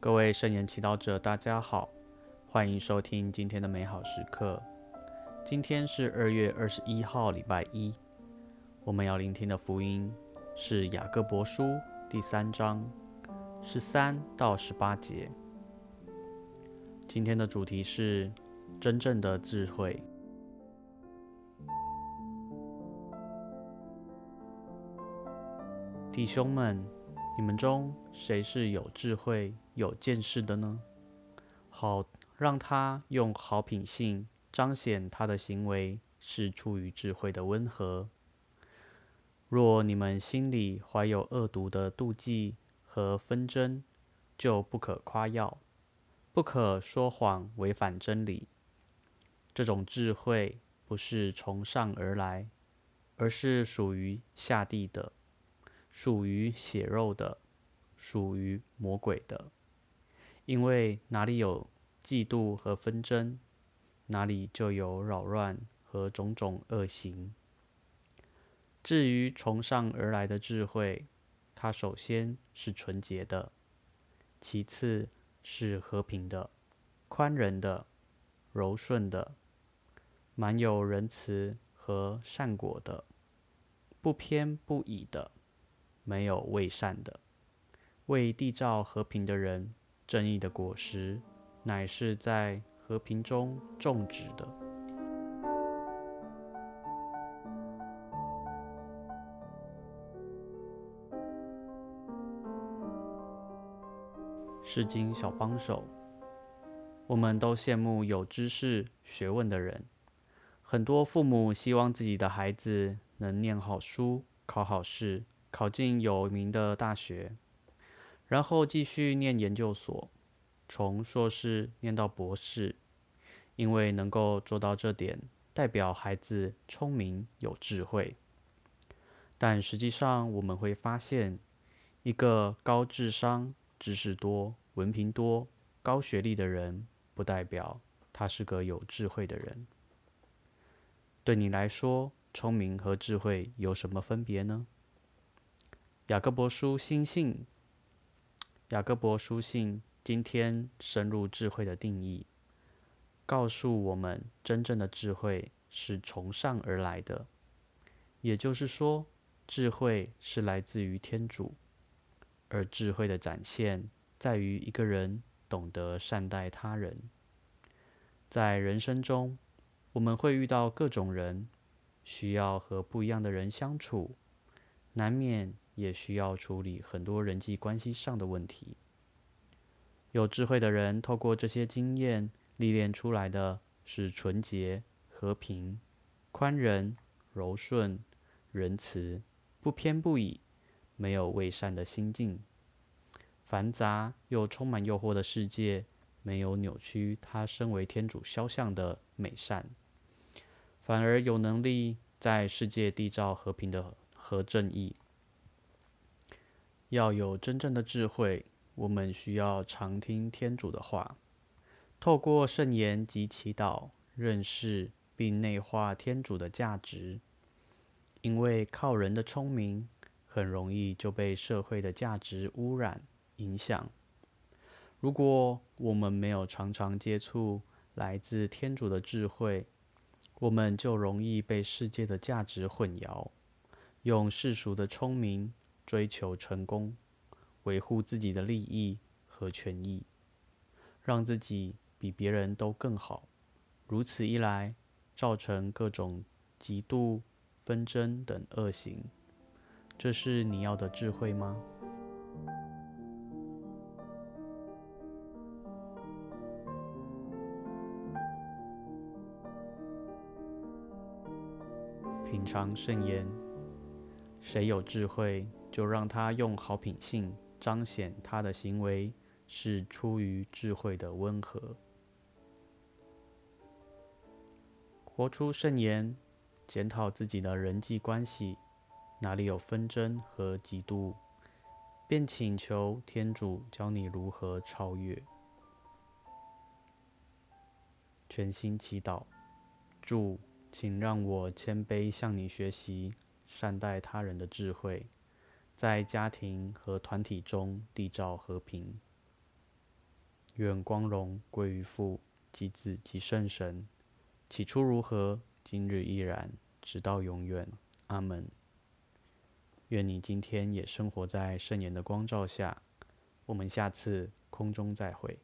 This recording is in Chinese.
各位圣言祈祷者，大家好，欢迎收听今天的美好时刻。今天是二月二十一号，礼拜一。我们要聆听的福音是雅各伯书第三章十三到十八节。今天的主题是真正的智慧。弟兄们，你们中谁是有智慧、有见识的呢？好，让他用好品性彰显他的行为是出于智慧的温和。若你们心里怀有恶毒的妒忌和纷争，就不可夸耀，不可说谎，违反真理。这种智慧不是从上而来，而是属于下地的。属于血肉的，属于魔鬼的，因为哪里有嫉妒和纷争，哪里就有扰乱和种种恶行。至于从上而来的智慧，它首先是纯洁的，其次是和平的、宽仁的、柔顺的，满有仁慈和善果的，不偏不倚的。没有为善的，为缔造和平的人，正义的果实，乃是在和平中种植的。诗经小帮手，我们都羡慕有知识、学问的人。很多父母希望自己的孩子能念好书，考好试。考进有名的大学，然后继续念研究所，从硕士念到博士，因为能够做到这点，代表孩子聪明有智慧。但实际上，我们会发现，一个高智商、知识多、文凭多、高学历的人，不代表他是个有智慧的人。对你来说，聪明和智慧有什么分别呢？雅各伯书心信，雅各伯书信今天深入智慧的定义，告诉我们真正的智慧是从上而来的，也就是说，智慧是来自于天主，而智慧的展现在于一个人懂得善待他人。在人生中，我们会遇到各种人，需要和不一样的人相处，难免。也需要处理很多人际关系上的问题。有智慧的人透过这些经验历练出来的是纯洁、和平、宽仁、柔顺、仁慈、不偏不倚、没有为善的心境。繁杂又充满诱惑的世界，没有扭曲他身为天主肖像的美善，反而有能力在世界缔造和平的和正义。要有真正的智慧，我们需要常听天主的话，透过圣言及祈祷，认识并内化天主的价值。因为靠人的聪明，很容易就被社会的价值污染影响。如果我们没有常常接触来自天主的智慧，我们就容易被世界的价值混淆，用世俗的聪明。追求成功，维护自己的利益和权益，让自己比别人都更好。如此一来，造成各种嫉妒、纷争等恶行。这是你要的智慧吗？品尝圣言，谁有智慧？就让他用好品性彰显他的行为是出于智慧的温和，活出圣言，检讨自己的人际关系，哪里有纷争和嫉妒，便请求天主教你如何超越。全心祈祷，主，请让我谦卑向你学习善待他人的智慧。在家庭和团体中缔造和平。愿光荣归于父、及子、及圣神。起初如何，今日依然，直到永远。阿门。愿你今天也生活在圣言的光照下。我们下次空中再会。